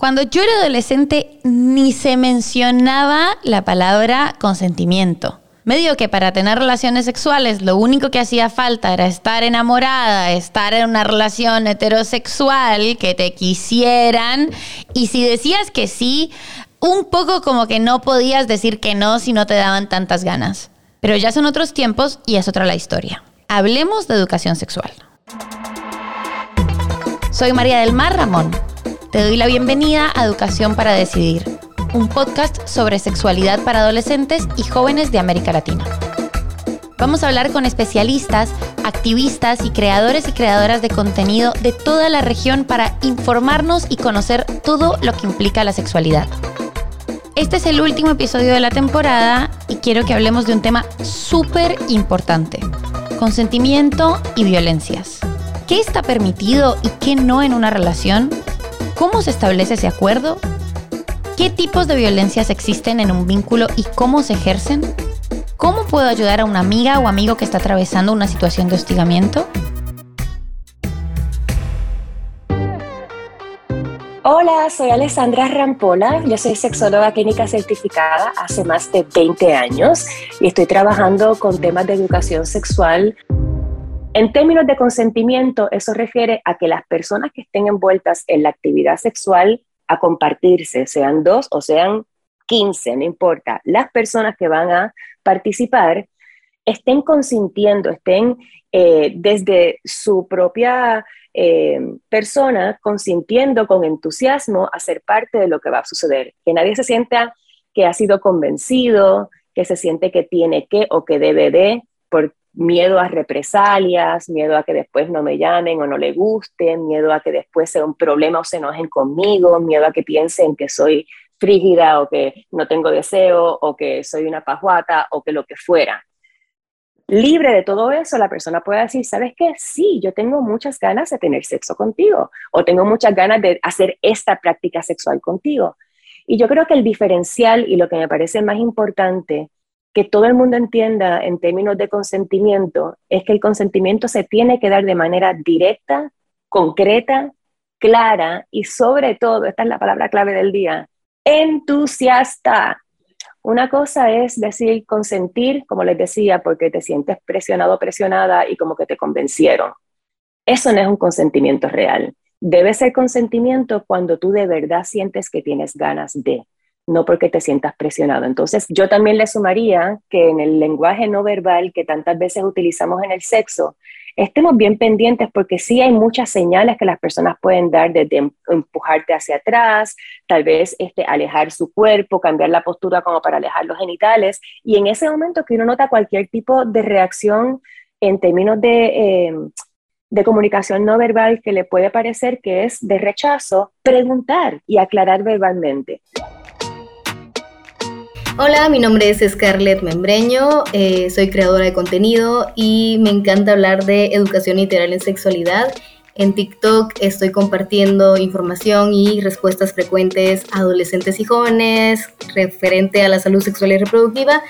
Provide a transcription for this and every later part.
Cuando yo era adolescente ni se mencionaba la palabra consentimiento. Medio que para tener relaciones sexuales lo único que hacía falta era estar enamorada, estar en una relación heterosexual, que te quisieran. Y si decías que sí, un poco como que no podías decir que no si no te daban tantas ganas. Pero ya son otros tiempos y es otra la historia. Hablemos de educación sexual. Soy María del Mar Ramón. Te doy la bienvenida a Educación para Decidir, un podcast sobre sexualidad para adolescentes y jóvenes de América Latina. Vamos a hablar con especialistas, activistas y creadores y creadoras de contenido de toda la región para informarnos y conocer todo lo que implica la sexualidad. Este es el último episodio de la temporada y quiero que hablemos de un tema súper importante, consentimiento y violencias. ¿Qué está permitido y qué no en una relación? ¿Cómo se establece ese acuerdo? ¿Qué tipos de violencias existen en un vínculo y cómo se ejercen? ¿Cómo puedo ayudar a una amiga o amigo que está atravesando una situación de hostigamiento? Hola, soy Alessandra Rampola, yo soy sexóloga clínica certificada hace más de 20 años y estoy trabajando con temas de educación sexual. En términos de consentimiento, eso refiere a que las personas que estén envueltas en la actividad sexual a compartirse, sean dos o sean 15, no importa, las personas que van a participar estén consintiendo, estén eh, desde su propia eh, persona consintiendo con entusiasmo a ser parte de lo que va a suceder. Que nadie se sienta que ha sido convencido, que se siente que tiene que o que debe de, por miedo a represalias, miedo a que después no me llamen o no le gusten, miedo a que después sea un problema o se enojen conmigo, miedo a que piensen que soy frígida o que no tengo deseo o que soy una pajuata o que lo que fuera libre de todo eso, la persona puede decir, ¿sabes qué? Sí, yo tengo muchas ganas de tener sexo contigo o tengo muchas ganas de hacer esta práctica sexual contigo. Y yo creo que el diferencial y lo que me parece más importante que todo el mundo entienda en términos de consentimiento es que el consentimiento se tiene que dar de manera directa, concreta, clara y sobre todo, esta es la palabra clave del día, entusiasta. Una cosa es decir consentir, como les decía, porque te sientes presionado o presionada y como que te convencieron. Eso no es un consentimiento real. Debe ser consentimiento cuando tú de verdad sientes que tienes ganas de, no porque te sientas presionado. Entonces, yo también le sumaría que en el lenguaje no verbal que tantas veces utilizamos en el sexo, estemos bien pendientes porque sí hay muchas señales que las personas pueden dar desde em, empujarte hacia atrás, tal vez este, alejar su cuerpo, cambiar la postura como para alejar los genitales. Y en ese momento que uno nota cualquier tipo de reacción en términos de, em, de comunicación no verbal que le puede parecer que es de rechazo, preguntar y aclarar verbalmente. Hola, mi nombre es Scarlett Membreño, eh, soy creadora de contenido y me encanta hablar de educación integral en sexualidad. En TikTok estoy compartiendo información y respuestas frecuentes a adolescentes y jóvenes referente a la salud sexual y reproductiva.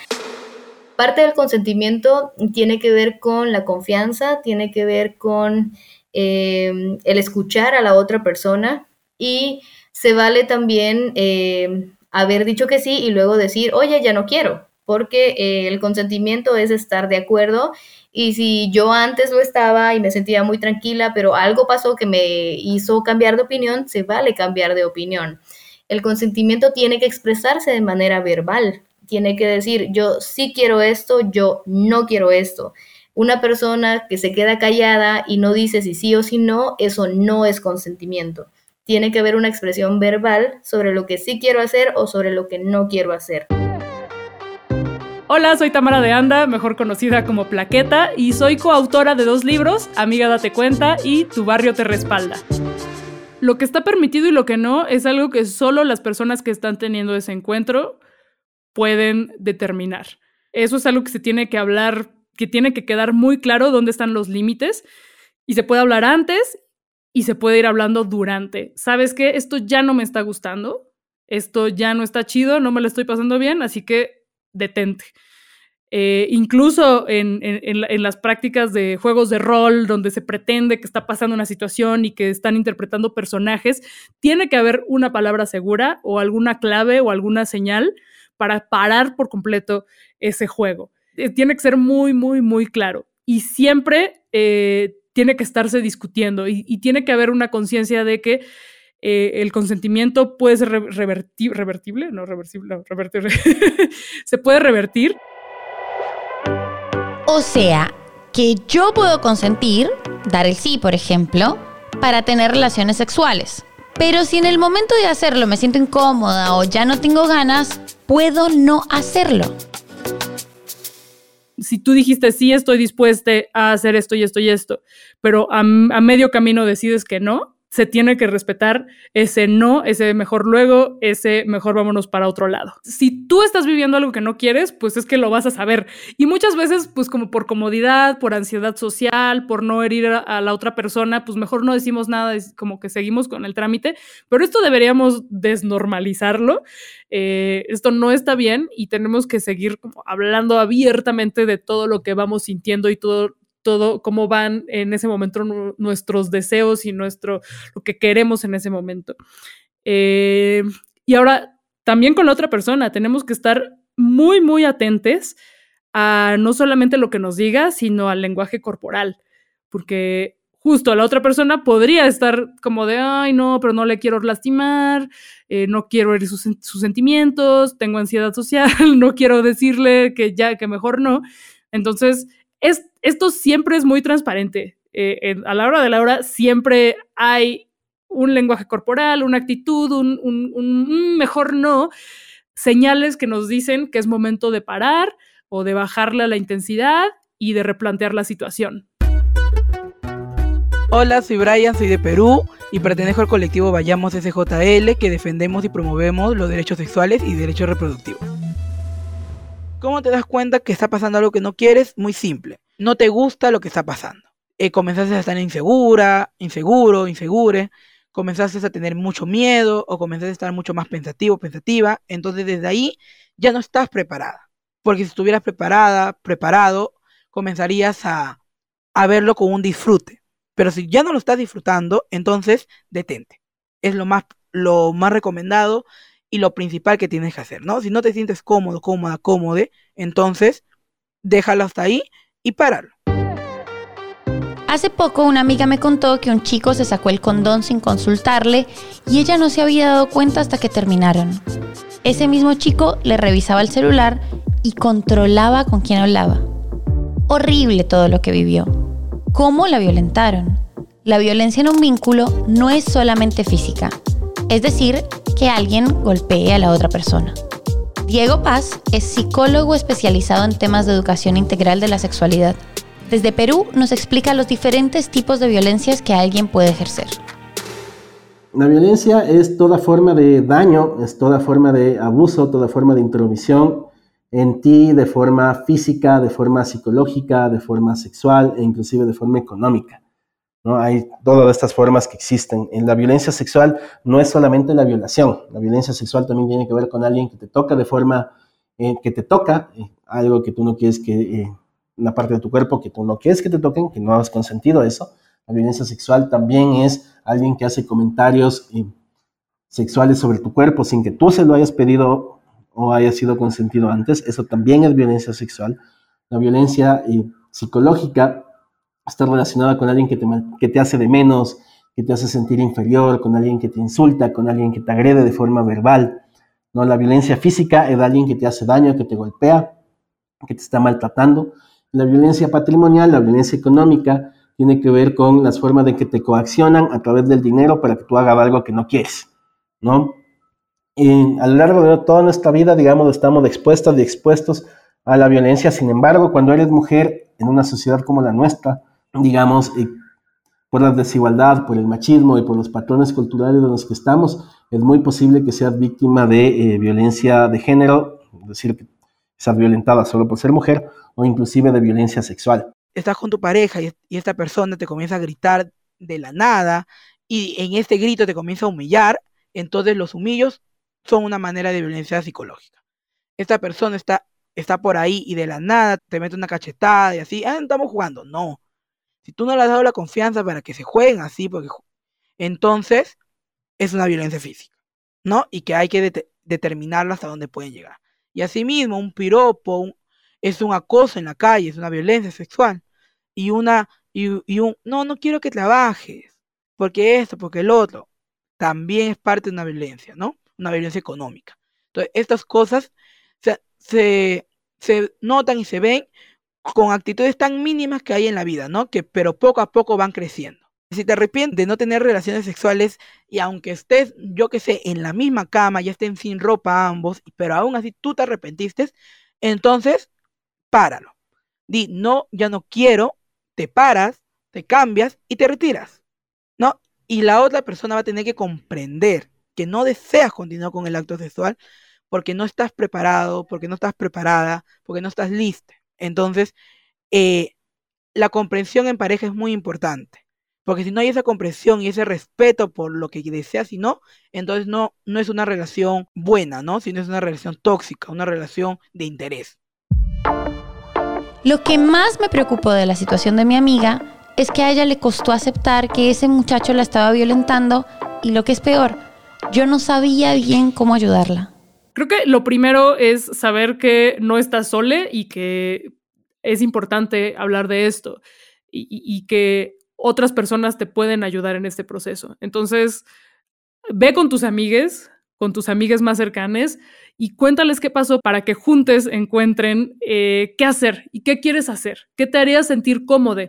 Parte del consentimiento tiene que ver con la confianza, tiene que ver con eh, el escuchar a la otra persona y se vale también eh, haber dicho que sí y luego decir, oye, ya no quiero, porque eh, el consentimiento es estar de acuerdo y si yo antes lo estaba y me sentía muy tranquila, pero algo pasó que me hizo cambiar de opinión, se vale cambiar de opinión. El consentimiento tiene que expresarse de manera verbal, tiene que decir, yo sí quiero esto, yo no quiero esto. Una persona que se queda callada y no dice si sí o si no, eso no es consentimiento tiene que haber una expresión verbal sobre lo que sí quiero hacer o sobre lo que no quiero hacer. Hola, soy Tamara de Anda, mejor conocida como Plaqueta, y soy coautora de dos libros, Amiga Date Cuenta y Tu Barrio Te Respalda. Lo que está permitido y lo que no es algo que solo las personas que están teniendo ese encuentro pueden determinar. Eso es algo que se tiene que hablar, que tiene que quedar muy claro dónde están los límites y se puede hablar antes y se puede ir hablando durante. ¿Sabes qué? Esto ya no me está gustando, esto ya no está chido, no me lo estoy pasando bien, así que detente. eh, incluso en, las prácticas de juegos de rol, donde se pretende que está pasando una situación y que están interpretando personajes, tiene que haber una palabra segura o alguna clave o alguna señal para parar por completo ese juego. Eh, tiene que ser muy, muy, muy claro. Y siempre eh, tiene que estarse discutiendo y, tiene que haber una conciencia de que el consentimiento puede ser revertible, no reversible, no, revertible. se puede revertir o sea, que yo puedo consentir, dar el sí, por ejemplo, para tener relaciones sexuales. Pero si en el momento de hacerlo me siento incómoda o ya no tengo ganas, puedo no hacerlo. Si tú dijiste sí, estoy dispuesta a hacer esto y esto y esto, pero a, a medio camino decides que no, se tiene que respetar ese no, ese mejor luego, ese mejor vámonos para otro lado. Si tú estás viviendo algo que no quieres, pues es que lo vas a saber. Y muchas veces, pues como por comodidad, por ansiedad social, por no herir a, la otra persona, pues mejor no decimos nada, como que seguimos con el trámite. Pero esto deberíamos desnormalizarlo. Eh, esto no está bien y tenemos que seguir como hablando abiertamente de todo lo que vamos sintiendo y todo todo, cómo van en ese momento nuestros deseos y nuestro, lo que queremos en ese momento. Eh, y ahora, también con la otra persona, tenemos que estar muy, muy atentes a no solamente lo que nos diga, sino al lenguaje corporal, porque justo la otra persona podría estar como de, ay, no, pero no le quiero lastimar, eh, no quiero herir sus, sus, sentimientos, tengo ansiedad social, no quiero decirle que ya, que mejor no. Entonces, es, esto siempre es muy transparente. Eh, a la hora de la hora siempre hay un lenguaje corporal, una actitud, un, mejor no, señales que nos dicen que es momento de parar o de bajarle a la intensidad y de replantear la situación. Hola, soy Brian, soy de Perú y pertenezco al colectivo Vayamos SJL que defendemos y promovemos los derechos sexuales y derechos reproductivos. ¿Cómo te das cuenta que está pasando algo que no quieres? Muy simple. No te gusta lo que está pasando. Eh, comenzaste a estar insegura, inseguro, insegure. Comenzaste a tener mucho miedo o comenzaste a estar mucho más pensativo, pensativa. Entonces desde ahí ya no estás preparada. Porque si estuvieras preparada, preparado, comenzarías a, a verlo con un disfrute. Pero si ya no lo estás disfrutando, entonces detente. Es lo más, lo más recomendado y lo principal que tienes que hacer, ¿no? Si no te sientes cómodo, cómoda, cómodo, entonces déjalo hasta ahí y páralo. Hace poco una amiga me contó que un chico se sacó el condón sin consultarle y ella no se había dado cuenta hasta que terminaron. Ese mismo chico le revisaba el celular y controlaba con quién hablaba. Horrible todo lo que vivió. ¿Cómo la violentaron? La violencia en un vínculo no es solamente física, es decir, que alguien golpee a la otra persona. Diego Paz es psicólogo especializado en temas de educación integral de la sexualidad. Desde Perú nos explica los diferentes tipos de violencias que alguien puede ejercer. La violencia es toda forma de daño, es toda forma de abuso, toda forma de intromisión en ti de forma física, de forma psicológica, de forma sexual e inclusive de forma económica. ¿No? Hay todas estas formas que existen. En la violencia sexual no es solamente la violación, la violencia sexual también tiene que ver con alguien que te toca de forma eh, que te toca, eh, algo que tú no quieres que, eh, una parte de tu cuerpo que tú no quieres que te toquen, que no has consentido eso. La violencia sexual también es alguien que hace comentarios sexuales sobre tu cuerpo sin que tú se lo hayas pedido o haya sido consentido antes. Eso también es violencia sexual. La violencia psicológica está relacionada con alguien que te, que te hace de menos, que te hace sentir inferior, con alguien que te insulta, con alguien que te agrede de forma verbal. ¿no? La violencia física es de alguien que te hace daño, que te golpea, que te está maltratando. La violencia patrimonial, la violencia económica, tiene que ver con las formas de que te coaccionan a través del dinero para que tú hagas algo que no quieres, ¿no? Y a lo largo de toda nuestra vida, digamos, estamos expuestos y expuestos a la violencia. Sin embargo, cuando eres mujer en una sociedad como la nuestra, digamos, por la desigualdad, por el machismo y por los patrones culturales de los que estamos, es muy posible que seas víctima de eh, violencia de género, es decir, que seas violentada solo por ser mujer, o inclusive de violencia sexual. Estás con tu pareja y, y esta persona te comienza a gritar de la nada y en este grito te comienza a humillar, entonces los humillos son una manera de violencia psicológica. Esta persona está está por ahí y de la nada te mete una cachetada y así, ah, estamos jugando. No. Si tú no le has dado la confianza para que se jueguen así, porque entonces es una violencia física, ¿no? Y que hay que determinarlo hasta dónde pueden llegar. Y asimismo, un piropo es un acoso en la calle, es una violencia sexual. Y una, y, y un, no, no quiero que trabajes, porque esto, porque el otro, también es parte de una violencia, ¿no? Una violencia económica. Entonces, estas cosas se, se, notan y se ven con actitudes tan mínimas que hay en la vida, ¿no? Que pero poco a poco van creciendo. Si te arrepientes de no tener relaciones sexuales y aunque estés, yo que sé, en la misma cama, ya estén sin ropa ambos, pero aún así tú te arrepentiste, entonces páralo. Di, no, ya no quiero, te paras, te cambias y te retiras, ¿no? Y la otra persona va a tener que comprender que no deseas continuar con el acto sexual porque no estás preparado, porque no estás preparada, porque no estás lista. Entonces, eh, la comprensión en pareja es muy importante. Porque si no hay esa comprensión y ese respeto por lo que deseas y no, entonces no, no es una relación buena, ¿no? Sino es una relación tóxica, una relación de interés. Lo que más me preocupó de la situación de mi amiga es que a ella le costó aceptar que ese muchacho la estaba violentando y lo que es peor, yo no sabía bien cómo ayudarla. Creo que lo primero es saber que no estás sole y que es importante hablar de esto y, que otras personas te pueden ayudar en este proceso. Entonces, ve con tus amigues, con tus amigas más cercanas y cuéntales qué pasó para que juntes encuentren eh, qué hacer y qué quieres hacer, qué te haría sentir cómodo,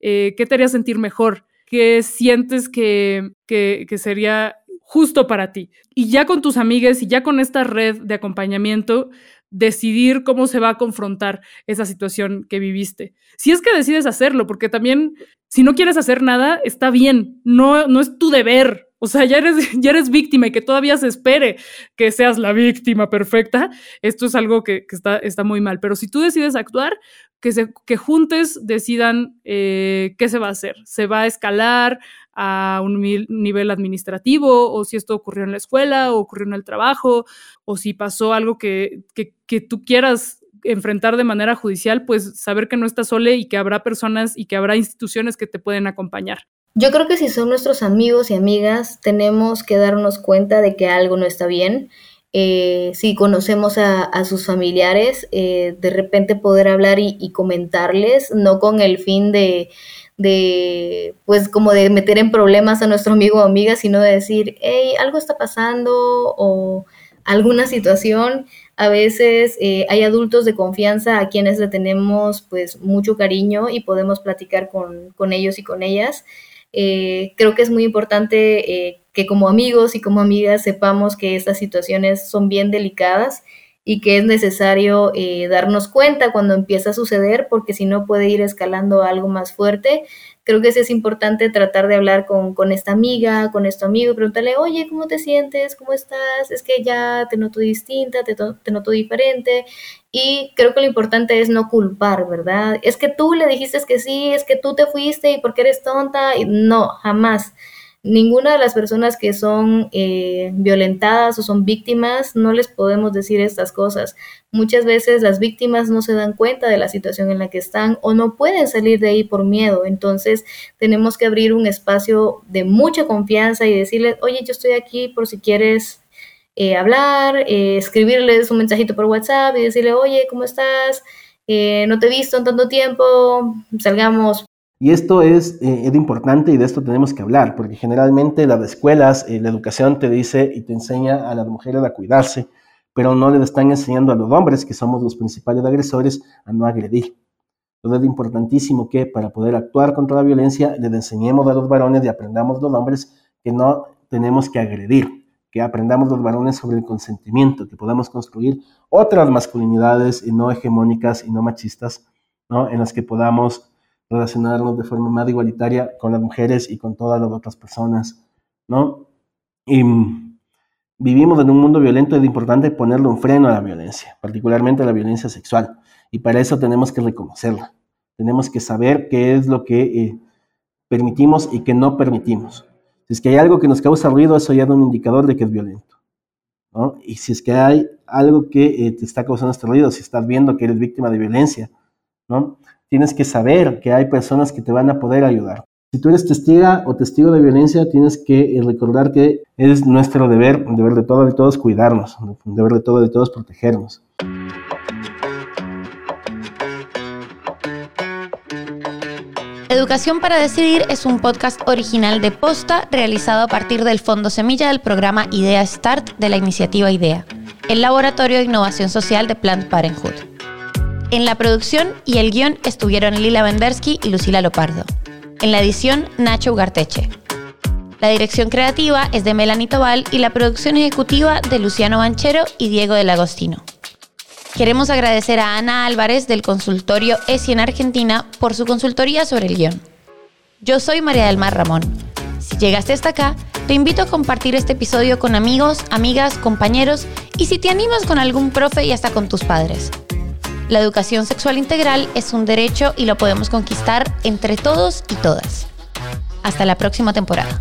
eh, qué te haría sentir mejor, qué sientes que, que, que sería justo para ti. Y ya con tus amigas y ya con esta red de acompañamiento, decidir cómo se va a confrontar esa situación que viviste. Si es que decides hacerlo, porque también si no quieres hacer nada, está bien, no, no es tu deber. O sea, ya eres, ya eres víctima y que todavía se espere que seas la víctima perfecta, esto es algo que, está, está, muy mal. Pero si tú decides actuar, que, se, que juntes decidan eh, qué se va a hacer. ¿Se va a escalar a un nivel administrativo o si esto ocurrió en la escuela o ocurrió en el trabajo o si pasó algo que, que, tú quieras enfrentar de manera judicial, pues saber que no estás sole y que habrá personas y que habrá instituciones que te pueden acompañar. Yo creo que si son nuestros amigos y amigas, tenemos que darnos cuenta de que algo no está bien. Eh, si conocemos a, sus familiares, eh, de repente poder hablar y, comentarles, no con el fin de, de, pues como de meter en problemas a nuestro amigo o amiga, sino de decir, hey, algo está pasando o alguna situación. A veces eh, hay adultos de confianza a quienes le tenemos pues mucho cariño y podemos platicar con, con ellos y con ellas. Eh, creo que es muy importante eh, que como amigos y como amigas sepamos que estas situaciones son bien delicadas y que es necesario darnos cuenta cuando empieza a suceder, porque si no puede ir escalando algo más fuerte. Creo que sí es importante tratar de hablar con, con esta amiga, con este amigo, preguntarle, oye, ¿cómo te sientes? ¿Cómo estás? Es que ya te noto distinta, te, te noto diferente. Y creo que lo importante es no culpar, ¿verdad? Es que tú le dijiste que sí, es que tú te fuiste y porque eres tonta. Y no, jamás ninguna de las personas que son eh, violentadas o son víctimas no les podemos decir estas cosas. Muchas veces las víctimas no se dan cuenta de la situación en la que están o no pueden salir de ahí por miedo. Entonces tenemos que abrir un espacio de mucha confianza y decirles, oye, yo estoy aquí por si quieres eh, hablar, eh, escribirles un mensajito por WhatsApp y decirle, oye, ¿cómo estás? no te he visto en tanto tiempo, salgamos y esto es, eh, importante y de esto tenemos que hablar, porque generalmente las escuelas, eh, la educación te dice y te enseña a las mujeres a cuidarse, pero no le están enseñando a los hombres, que somos los principales agresores, a no agredir. Entonces es importantísimo que para poder actuar contra la violencia les enseñemos a los varones y aprendamos los hombres que no tenemos que agredir, que aprendamos los varones sobre el consentimiento, que podamos construir otras masculinidades y no hegemónicas y no machistas, ¿no? en las que podamos relacionarnos de forma más igualitaria con las mujeres y con todas las otras personas, ¿no? Y vivimos en un mundo violento, es importante ponerle un freno a la violencia, particularmente a la violencia sexual, y para eso tenemos que reconocerla, tenemos que saber qué es lo que eh, permitimos y qué no permitimos. Si es que hay algo que nos causa ruido, eso ya es un indicador de que es violento. Y si es que hay algo que eh, te está causando este ruido, si estás viendo que eres víctima de violencia, ¿no? Tienes que saber que hay personas que te van a poder ayudar. Si tú eres testiga o testigo de violencia, tienes que eh, recordar que es nuestro deber, deber de todos y todos cuidarnos, deber de todos y todos protegernos. Educación para Decidir es un podcast original de Posta realizado a partir del Fondo Semilla del programa Idea Start de la iniciativa IDEA, el Laboratorio de Innovación Social de Planned Parenthood. En la producción y el guion estuvieron Lila Vendersky y Lucila Lopardo. En la edición, Nacho Ugarteche. La dirección creativa es de Melanie Tobal y la producción ejecutiva de Luciano Banchero y Diego del Agostino. Queremos agradecer a Ana Álvarez del consultorio ESI en Argentina por su consultoría sobre el guion. Yo soy María del Mar Ramón. Si llegaste hasta acá, te invito a compartir este episodio con amigos, amigas, compañeros y si te animas con algún profe y hasta con tus padres. La educación sexual integral es un derecho y lo podemos conquistar entre todos y todas. Hasta la próxima temporada.